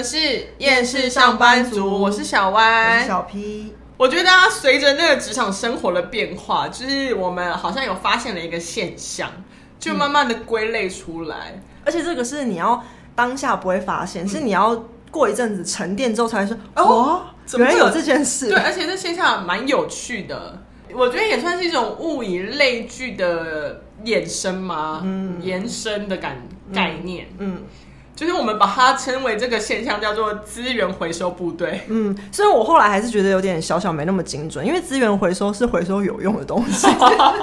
们是厌世上班族，我是小歪，我是小 P。我觉得啊，随着那个职场生活的变化，就是我们好像有发现了一个现象，就慢慢的归类出来。嗯、而且这个是你要当下不会发现，嗯、是你要过一阵子沉淀之后才会说哦，原来有这件事。对，而且这现象蛮有趣的，我觉得也算是一种物以类聚的衍生嘛，嗯，延伸的感概念，嗯。嗯就是我们把它称为这个现象叫做资源回收部队。嗯，所以我后来还是觉得有点小小没那么精准，因为资源回收是回收有用的东西。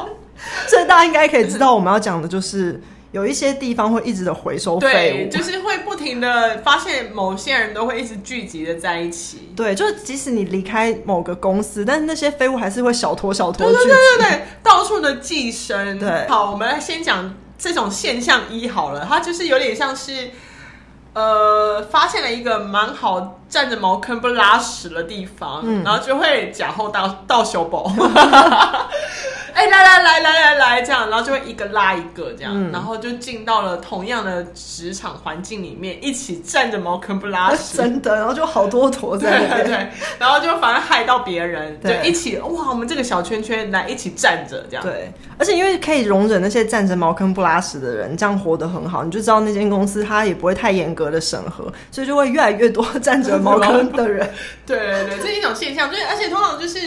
所以大家应该可以知道，我们要讲的就是有一些地方会一直的回收废物，就是会不停的发现某些人都会一直聚集的在一起。对，就是即使你离开某个公司，但是那些废物还是会小坨小坨聚集，对对对对，到处的寄生。对，好，我们来先讲这种现象一好了，它就是有点像是。呃，发现了一个蛮好站着茅坑不拉屎的地方，嗯、然后就会假后到到修补。哎、欸，来来来来来来，这样，然后就会一个拉一个这样，嗯、然后就进到了同样的职场环境里面，一起站着茅坑不拉屎，真的，然后就好多坨 在对，对，然后就反而害到别人，对。就一起哇，我们这个小圈圈来一起站着这样，对，而且因为可以容忍那些站着茅坑不拉屎的人，这样活得很好，你就知道那间公司它也不会太严格的审核，所以就会越来越多 站着茅坑的人，对对对，这是一种现象，就是而且通常就是。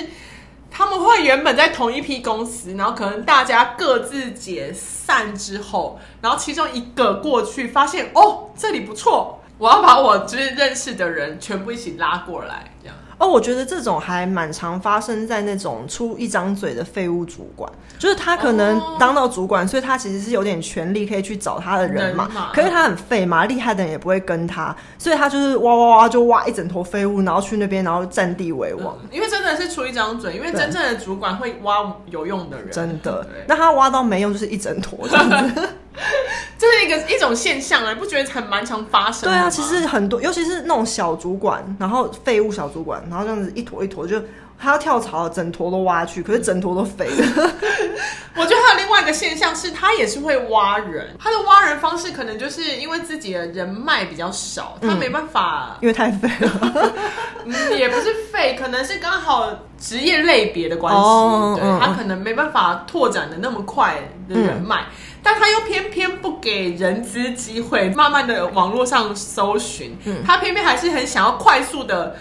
他们会原本在同一批公司，然后可能大家各自解散之后，然后其中一个过去发现，哦，这里不错，我要把我就是认识的人全部一起拉过来，这样。哦，我觉得这种还蛮常发生在那种出一张嘴的废物主管，就是他可能当到主管，哦、所以他其实是有点权力可以去找他的人嘛。人可是他很废嘛，厉害的人也不会跟他，所以他就是哇哇哇就挖一整坨废物，然后去那边，然后占地为王。因为真的是出一张嘴，因为真正的主管会挖有用的人，真的。那他挖到没用，就是一整坨这样子。这是一个一种现象啊，你不觉得很蛮常发生的？对啊，其实很多，尤其是那种小主管，然后废物小主管，然后这样子一坨一坨，就他要跳槽，整坨都挖去，可是整坨都废了。我觉得还有另外一个现象是，他也是会挖人，他的挖人方式可能就是因为自己的人脉比较少，他没办法，嗯、因为太废了。嗯，也不是废，可能是刚好职业类别的关系，哦、对、嗯、他可能没办法拓展的那么快的人脉。嗯但他又偏偏不给人资机会，慢慢的网络上搜寻，嗯、他偏偏还是很想要快速的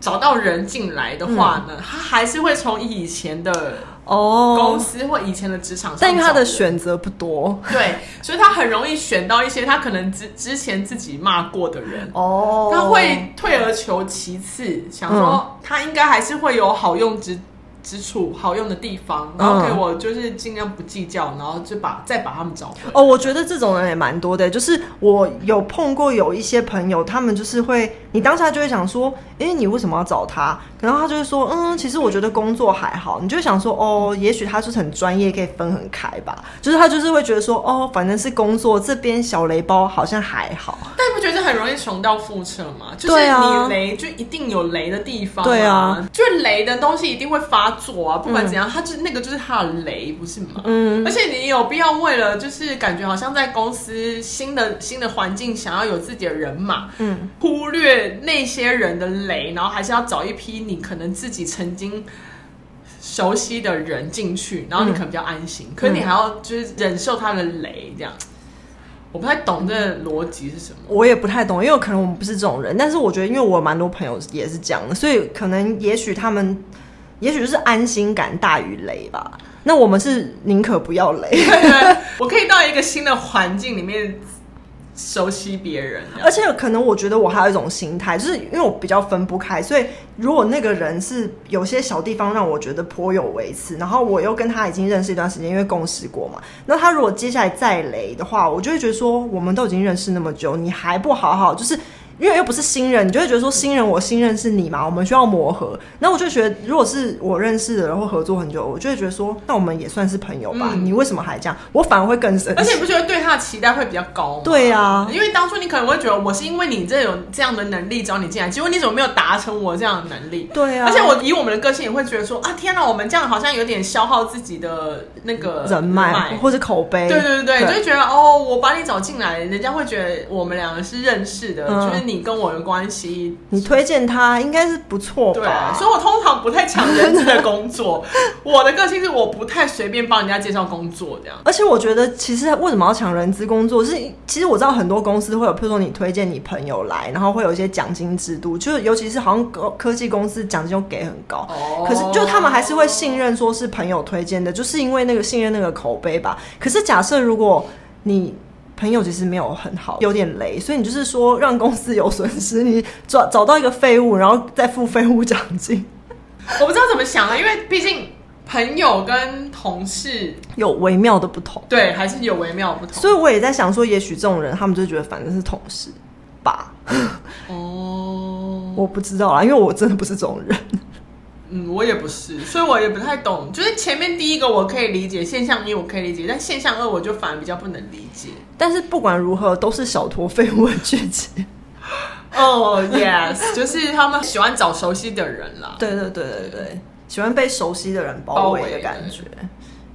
找到人进来的话呢，嗯、他还是会从以前的哦。公司或以前的职场上，但他的选择不多，对，所以他很容易选到一些他可能之之前自己骂过的人。哦，他会退而求其次，想说他应该还是会有好用之。之处好用的地方，然后给我就是尽量不计较，然后就把再把他们找回。哦，我觉得这种人也蛮多的，就是我有碰过有一些朋友，他们就是会，你当下就会想说，诶，你为什么要找他？然后他就会说，嗯，其实我觉得工作还好。你就会想说，哦，也许他就是很专业，可以分很开吧。就是他就是会觉得说，哦，反正是工作这边小雷包好像还好。但你不觉得很容易重蹈覆辙吗？就是你雷就一定有雷的地方，对啊，就雷的东西一定会发。作啊，不管怎样，嗯、他就那个就是他的雷，不是吗？嗯，而且你有必要为了就是感觉好像在公司新的新的环境，想要有自己的人马，嗯，忽略那些人的雷，然后还是要找一批你可能自己曾经熟悉的人进去，然后你可能比较安心。嗯、可是你还要就是忍受他的雷，这样，我不太懂这逻辑是什么。我也不太懂，因为可能我们不是这种人，但是我觉得，因为我蛮多朋友也是这样的，所以可能也许他们。也许就是安心感大于雷吧。那我们是宁可不要雷。我可以到一个新的环境里面熟悉别人，而且可能我觉得我还有一种心态，就是因为我比较分不开，所以如果那个人是有些小地方让我觉得颇有微词，然后我又跟他已经认识一段时间，因为共事过嘛，那他如果接下来再雷的话，我就会觉得说，我们都已经认识那么久，你还不好好就是。因为又不是新人，你就会觉得说新人我新认识你嘛，我们需要磨合。那我就觉得，如果是我认识的人或合作很久，我就会觉得说，那我们也算是朋友吧。嗯、你为什么还这样？我反而会更生气。而且你不觉得对他的期待会比较高吗？对啊，因为当初你可能会觉得我是因为你这有这样的能力找你进来，结果你怎么没有达成我这样的能力？对啊。而且我以我们的个性也会觉得说啊，天哪，我们这样好像有点消耗自己的那个人脉或者口碑。对对对对，对就会觉得哦，我把你找进来，人家会觉得我们两个是认识的，嗯、就是你跟我的关系，你推荐他应该是不错吧？对，所以我通常不太抢人资的工作。我的个性是我不太随便帮人家介绍工作这样。而且我觉得，其实为什么要抢人资工作？是其实我知道很多公司会有，譬如说你推荐你朋友来，然后会有一些奖金制度，就是尤其是好像科科技公司奖金又给很高。哦。可是就他们还是会信任说是朋友推荐的，就是因为那个信任那个口碑吧。可是假设如果你朋友其实没有很好，有点雷，所以你就是说让公司有损失，你找找到一个废物，然后再付废物奖金。我不知道怎么想啊，因为毕竟朋友跟同事有微妙的不同，对，还是有微妙的不同。所以我也在想说，也许这种人他们就觉得反正是同事吧。哦，我不知道啦，因为我真的不是这种人。嗯，我也不是，所以我也不太懂。就是前面第一个我可以理解，现象一我可以理解，但现象二我就反而比较不能理解。但是不管如何，都是小坨废物的聚集。哦、oh,，yes，就是他们喜欢找熟悉的人啦。对对对对对，喜欢被熟悉的人包围的感觉，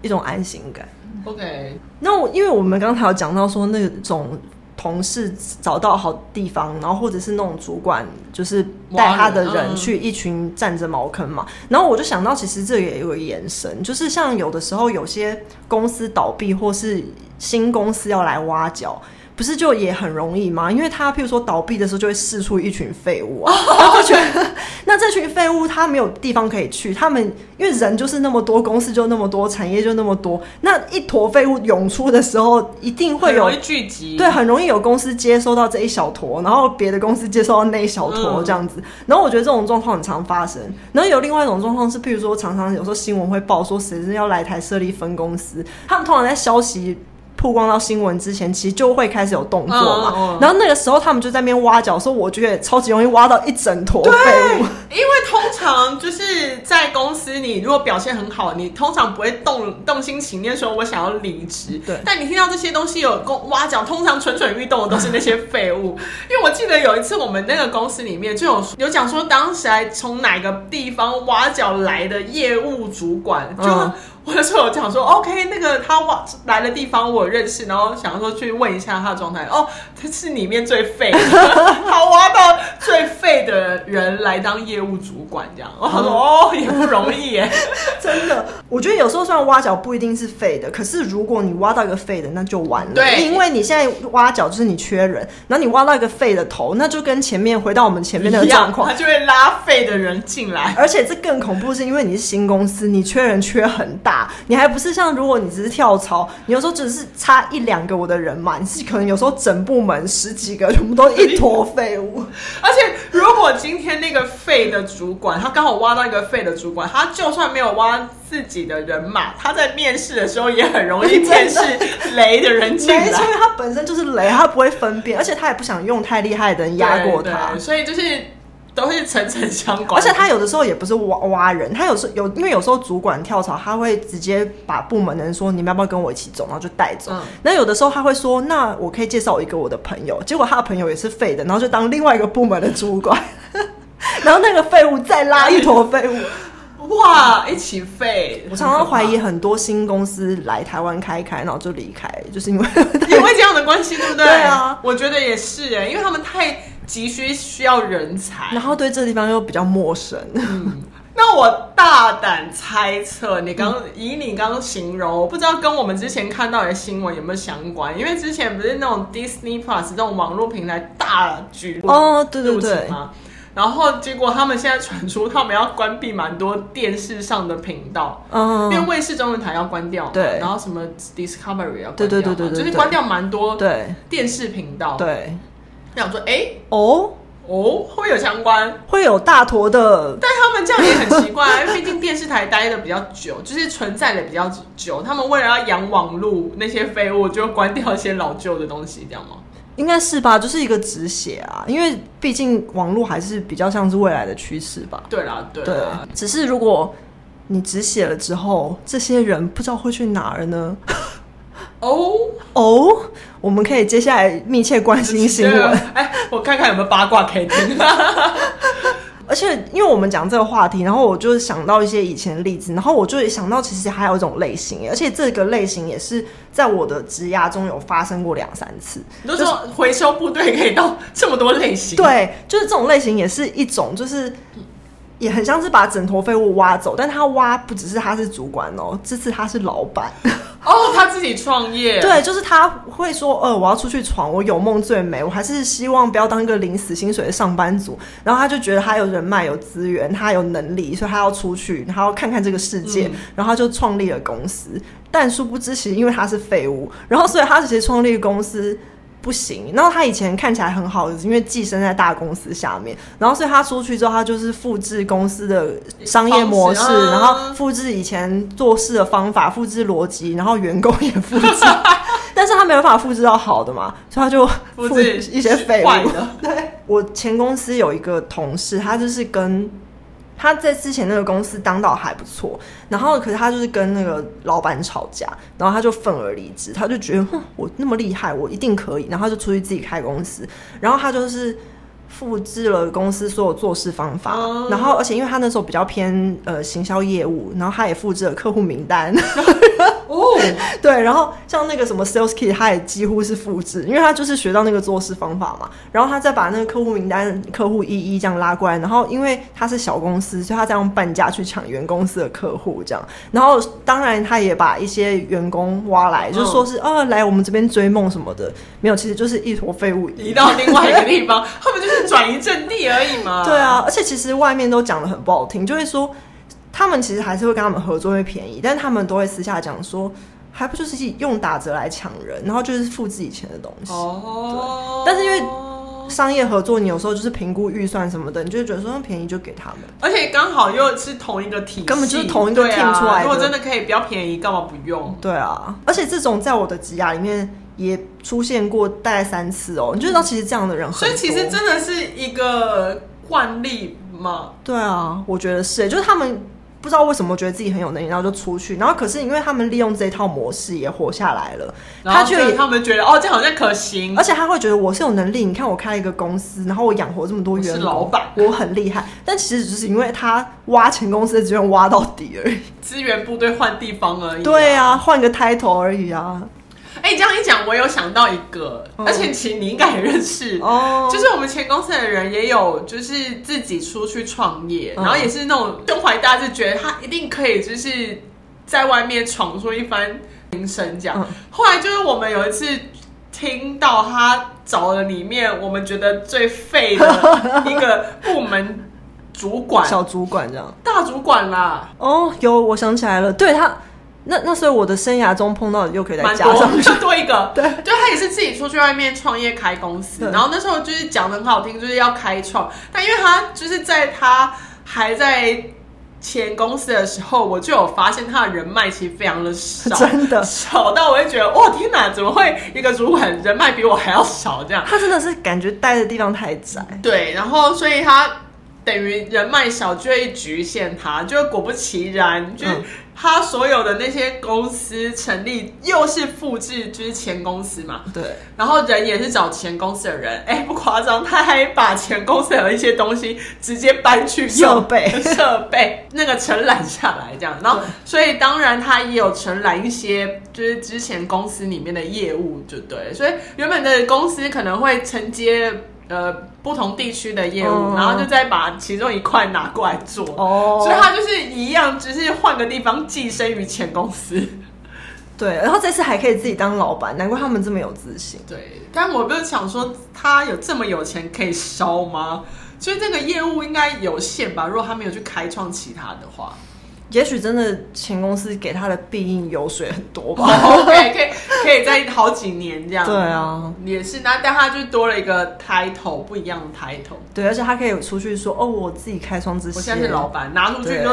一种安心感。OK，那我因为我们刚才有讲到说那种。同事找到好地方，然后或者是那种主管，就是带他的人去一群占着茅坑嘛。然后我就想到，其实这也有个延伸，就是像有的时候有些公司倒闭，或是新公司要来挖角。不是就也很容易吗？因为他譬如说倒闭的时候，就会释出一群废物啊，然后觉得 那这群废物他没有地方可以去，他们因为人就是那么多，公司就那么多，产业就那么多，那一坨废物涌出的时候，一定会有聚集，对，很容易有公司接收到这一小坨，然后别的公司接收到那一小坨这样子，然后我觉得这种状况很常发生。然后有另外一种状况是，譬如说常常有时候新闻会报说谁是要来台设立分公司，他们通常在消息。曝光到新闻之前，其实就会开始有动作嘛。嗯嗯、然后那个时候，他们就在那边挖角，说我觉得超级容易挖到一整坨废物。因为通常就是在公司，你如果表现很好，你通常不会动动心情念说我想要离职。对。但你听到这些东西有公挖角，通常蠢蠢欲动的都是那些废物。因为我记得有一次我们那个公司里面就有有讲说，当时还从哪个地方挖角来的业务主管就。嗯我那时候有讲说，OK，那个他挖来的地方我认识，然后想要说去问一下他的状态。哦，他是里面最废的，他挖到最废的人来当业务主管，这样。我说哦，也不容易耶，真的。我觉得有时候虽然挖角不一定是废的，可是如果你挖到一个废的，那就完了。对，因为你现在挖角就是你缺人，然后你挖到一个废的头，那就跟前面回到我们前面那个状况，他就会拉废的人进来。而且这更恐怖，是因为你是新公司，你缺人缺很大。你还不是像，如果你只是跳槽，你有时候只是差一两个我的人嘛，你是可能有时候整部门十几个全部都一坨废物。而且如果今天那个废的主管，他刚好挖到一个废的主管，他就算没有挖自己的人马，他在面试的时候也很容易面试雷的人进来。因为他本身就是雷，他不会分辨，而且他也不想用太厉害的人压过他，所以就是。都是层层相关，而且他有的时候也不是挖挖人，他有时候有，因为有时候主管跳槽，他会直接把部门的人说，你们要不要跟我一起走，然后就带走。那、嗯、有的时候他会说，那我可以介绍一个我的朋友，结果他的朋友也是废的，然后就当另外一个部门的主管，然后那个废物再拉一坨废物，哇，一起废。我常常怀疑很多新公司来台湾开开，然后就离开，就是因为 因为这样的关系，对不对？对啊，我觉得也是哎，因为他们太。急需需要人才，然后对这地方又比较陌生。嗯，那我大胆猜测，你刚、嗯、以你刚刚形容，我不知道跟我们之前看到的新闻有没有相关？因为之前不是那种 Disney Plus 这种网络平台大举哦，对对对吗？然后结果他们现在传出他们要关闭蛮多电视上的频道，嗯，因为卫视中文台要关掉，对，然后什么 Discovery 要关掉，对对对对，就是关掉蛮多对电视频道，对。想说，哎、欸，哦哦，会有相关，会有大坨的，但他们这样也很奇怪，因 为毕竟电视台待的比较久，就是存在的比较久，他们为了要养网路那些废物，就关掉一些老旧的东西，这样吗？应该是吧，就是一个止血啊，因为毕竟网络还是比较像是未来的趋势吧。对啦，对啦，对，只是如果你止血了之后，这些人不知道会去哪儿呢？哦哦，我们可以接下来密切关心新闻。哎，我看看有没有八卦可以听。而且因为我们讲这个话题，然后我就想到一些以前的例子，然后我就想到其实还有一种类型，而且这个类型也是在我的职涯中有发生过两三次。你都说回收部队可以到这么多类型？对，就是这种类型也是一种，就是。也很像是把整坨废物挖走，但他挖不只是他是主管哦，这次他是老板。哦，他自己创业，对，就是他会说，呃，我要出去闯，我有梦最美，我还是希望不要当一个领死薪水的上班族，然后他就觉得他有人脉、有资源，他有能力，所以他要出去，他要看看这个世界，嗯、然后他就创立了公司，但殊不知其实因为他是废物，然后所以他其实创立公司。不行，然后他以前看起来很好，因为寄生在大公司下面，然后所以他出去之后，他就是复制公司的商业模式，啊、然后复制以前做事的方法，复制逻辑，然后员工也复制，但是他没有办法复制到好的嘛，所以他就复制一些废物。对，我前公司有一个同事，他就是跟。他在之前那个公司当到还不错，然后可是他就是跟那个老板吵架，然后他就愤而离职，他就觉得哼，我那么厉害，我一定可以，然后他就出去自己开公司，然后他就是。复制了公司所有做事方法，嗯、然后而且因为他那时候比较偏呃行销业务，然后他也复制了客户名单。哦，对，然后像那个什么 Sales Kit，他也几乎是复制，因为他就是学到那个做事方法嘛。然后他再把那个客户名单、客户一一这样拉过来，然后因为他是小公司，所以他这样半价去抢原公司的客户这样。然后当然他也把一些员工挖来，嗯、就说是哦来我们这边追梦什么的，没有，其实就是一坨废物移到另外一个地方，后面就是。转移阵地而已嘛。对啊，而且其实外面都讲的很不好听，就会说他们其实还是会跟他们合作会便宜，但是他们都会私下讲说，还不就是用打折来抢人，然后就是复制以前的东西。哦。但是因为商业合作，你有时候就是评估预算什么的，你就会觉得说便宜就给他们，而且刚好又是同一个体系，根本就是同一个 team 出来的。啊，如果真的可以比较便宜，干嘛不用？对啊，而且这种在我的职涯里面。也出现过大概三次哦，你就知道其实这样的人很多，所以其实真的是一个惯例吗？对啊，我觉得是，就是他们不知道为什么觉得自己很有能力，然后就出去，然后可是因为他们利用这一套模式也活下来了，他却他们觉得哦，这好像可行，而且他会觉得我是有能力，你看我开了一个公司，然后我养活这么多员老板，我很厉害，但其实只是因为他挖钱公司的资源挖到底而已，资源部队换地方而已啊，对啊，换个 title 而已啊。哎、欸，这样一讲，我有想到一个，而且其实你应该也认识哦，就是我们前公司的人也有，就是自己出去创业，然后也是那种胸怀大志，觉得他一定可以，就是在外面闯出一番名声。这样，后来就是我们有一次听到他找了里面我们觉得最废的一个部门主管，小主管这样，大主管啦。哦，有，我想起来了，对他。那那所以我的生涯中碰到的又可以再加上就 多一个，对，就他也是自己出去外面创业开公司，然后那时候就是讲得很好听，就是要开创，但因为他就是在他还在前公司的时候，我就有发现他的人脉其实非常的少，真的少到我会觉得哇天哪，怎么会一个主管人脉比我还要少这样？他真的是感觉待的地方太窄，对，然后所以他等于人脉少就会局限他，就果不其然就他所有的那些公司成立又是复制，就是前公司嘛。对。然后人也是找前公司的人，哎，不夸张，他还把前公司的一些东西直接搬去设备设备那个承揽下来，这样。然后，所以当然他也有承揽一些，就是之前公司里面的业务，就对。所以原本的公司可能会承接。呃，不同地区的业务，嗯、然后就再把其中一块拿过来做，哦，所以他就是一样，只是换个地方寄生于前公司。对，然后这次还可以自己当老板，难怪他们这么有自信。对，但我不是想说他有这么有钱可以烧吗？所以这个业务应该有限吧？如果他没有去开创其他的话。也许真的前公司给他的必应油水很多吧，OK，可以可以在好几年这样。对啊，也是，那但他就多了一个 title，不一样的 title。对，而且他可以出去说：“哦，我自己开创之前，我现在是老板，拿出去就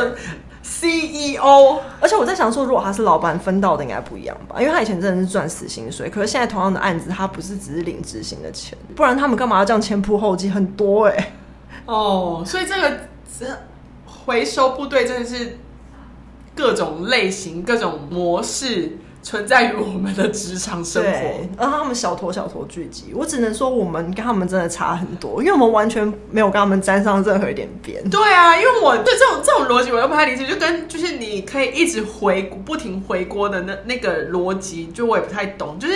CEO。”而且我在想说，如果他是老板，分到的应该不一样吧？因为他以前真的是赚死薪水，可是现在同样的案子，他不是只是领执行的钱，不然他们干嘛要这样前仆后继？很多哎、欸。哦，所以这个这回收部队真的是。各种类型、各种模式存在于我们的职场生活，然后他们小坨小坨聚集，我只能说我们跟他们真的差很多，因为我们完全没有跟他们沾上任何一点边。对啊，因为我对这种这种逻辑我又不太理解，就跟就是你可以一直回不停回锅的那那个逻辑，就我也不太懂，就是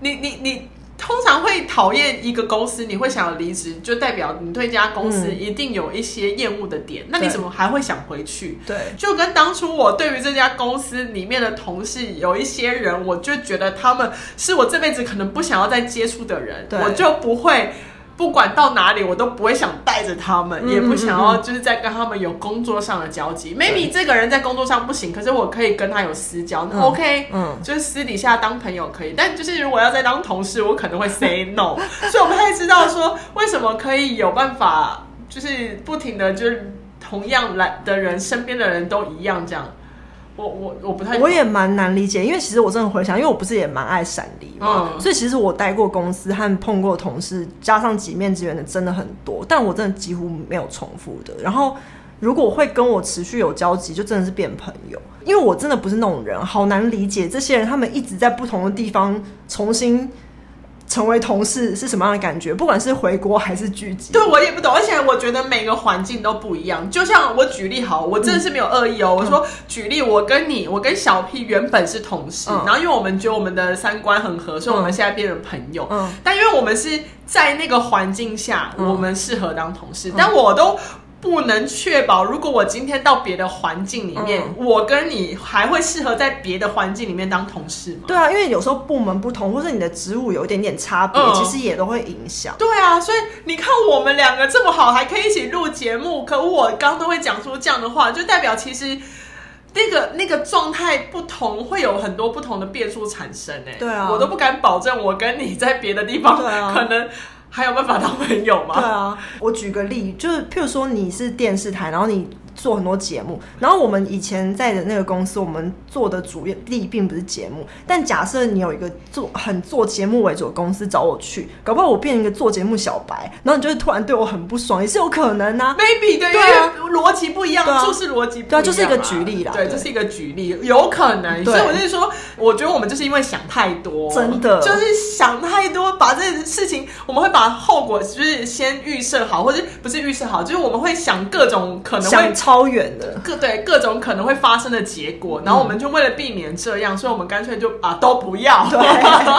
你你你。你通常会讨厌一个公司，你会想要离职，就代表你对这家公司一定有一些厌恶的点。嗯、那你怎么还会想回去？对，就跟当初我对于这家公司里面的同事有一些人，我就觉得他们是我这辈子可能不想要再接触的人，我就不会。不管到哪里，我都不会想带着他们，嗯、也不想要就是在跟他们有工作上的交集。嗯、Maybe 这个人在工作上不行，可是我可以跟他有私交，那 OK，嗯，就是私底下当朋友可以。但就是如果要再当同事，我可能会 say no。所以我不太知道说为什么可以有办法，就是不停的就是同样来的人，身边的人都一样这样。我我我不太，我也蛮难理解，因为其实我真的回想，因为我不是也蛮爱闪离嘛，嗯、所以其实我待过公司和碰过同事，加上几面之缘的真的很多，但我真的几乎没有重复的。然后如果会跟我持续有交集，就真的是变朋友，因为我真的不是那种人，好难理解这些人，他们一直在不同的地方重新。成为同事是什么样的感觉？不管是回国还是聚集，对我也不懂。而且我觉得每个环境都不一样。就像我举例好，我真的是没有恶意哦。嗯、我说举例，我跟你，我跟小 P 原本是同事，嗯、然后因为我们觉得我们的三观很合，所以我们现在变成朋友。嗯，但因为我们是在那个环境下，嗯、我们适合当同事，嗯、但我都。不能确保，如果我今天到别的环境里面，嗯、我跟你还会适合在别的环境里面当同事吗？对啊，因为有时候部门不同，或是你的职务有一点点差别，嗯、其实也都会影响。对啊，所以你看我们两个这么好，还可以一起录节目。可我刚都会讲出这样的话，就代表其实那个那个状态不同，会有很多不同的变数产生。哎，对啊，我都不敢保证我跟你在别的地方可能。还有办法当朋友吗？对啊，我举个例，就是譬如说你是电视台，然后你。做很多节目，然后我们以前在的那个公司，我们做的主力并不是节目。但假设你有一个做很做节目为主的公司找我去，搞不好我变成一个做节目小白，然后你就会突然对我很不爽，也是有可能啊。Maybe 对，对啊，逻辑不一样，就是逻辑不一样，对啊，就是一个举例啦。对，这是一个举例，有可能。所以我就是说，我觉得我们就是因为想太多，真的就是想太多，把这件事情，我们会把后果就是先预设好，或者不是预设好，就是我们会想各种可能会。超远的各对各种可能会发生的结果，然后我们就为了避免这样，所以我们干脆就啊都不要，对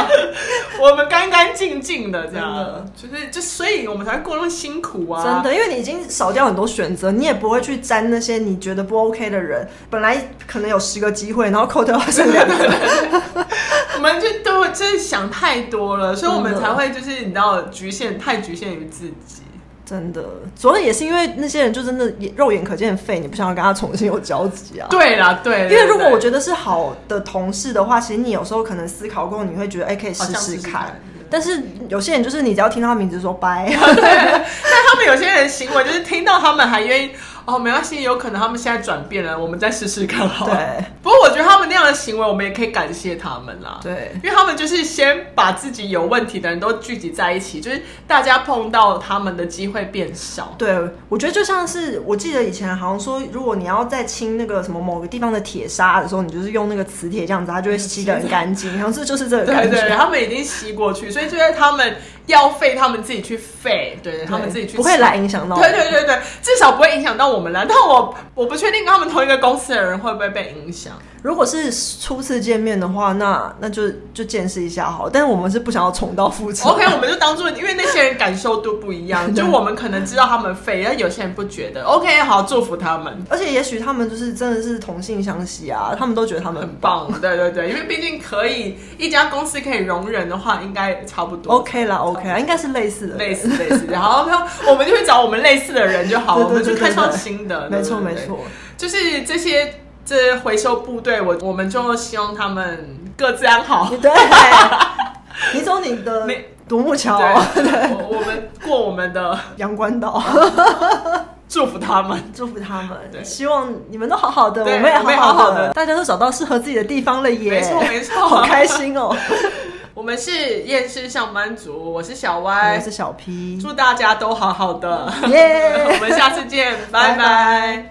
我们干干净净的这样，就是就所以我们才会过那么辛苦啊！真的，因为你已经少掉很多选择，你也不会去沾那些你觉得不 OK 的人。本来可能有十个机会，然后扣掉剩两个人，我们就都就是想太多了，所以我们才会就是你知道局限太局限于自己。真的，主要也是因为那些人就真的肉眼可见的废，你不想要跟他重新有交集啊？对啦，对，因为如果我觉得是好的同事的话，其实你有时候可能思考过，你会觉得哎，可以试试看。但是有些人就是你只要听到他名字说拜，对，但他们有些人行为就是听到他们还愿意。哦，没关系，有可能他们现在转变了，我们再试试看好了。对，不觉得他们那样的行为，我们也可以感谢他们啦。对，因为他们就是先把自己有问题的人都聚集在一起，就是大家碰到他们的机会变少。对，我觉得就像是我记得以前好像说，如果你要在清那个什么某个地方的铁砂的时候，你就是用那个磁铁这样子，它就会吸得很干净。好像是就是这个感觉。对对，他们已经吸过去，所以就在他们要废，他们自己去废，对，对他们自己去不会来影响到。对对对对，至少不会影响到我们了。但我。我不确定跟他们同一个公司的人会不会被影响。如果是初次见面的话，那那就就见识一下好。但是我们是不想要重蹈覆辙。OK，我们就当做，因为那些人感受度不一样，就我们可能知道他们废，但有些人不觉得。OK，好，祝福他们。而且也许他们就是真的是同性相吸啊，他们都觉得他们很棒。对对对，因为毕竟可以一家公司可以容忍的话，应该差不多。OK 啦，OK 啦，应该是类似的，类似类似。然后我们就会找我们类似的人就好，我们就看上新的。没错没错，就是这些。这回收部队，我我们就希望他们各自安好。对，你走你的独木桥，对，我们过我们的 阳关道。祝福他们，祝福他们。希望你们都好好的，我们也好好的，大家都找到适合自己的地方了耶！没错没错，好开心哦。我们是厌世上班族，我是小歪，我是小 P，祝大家都好好的，耶！我们下次见，拜拜。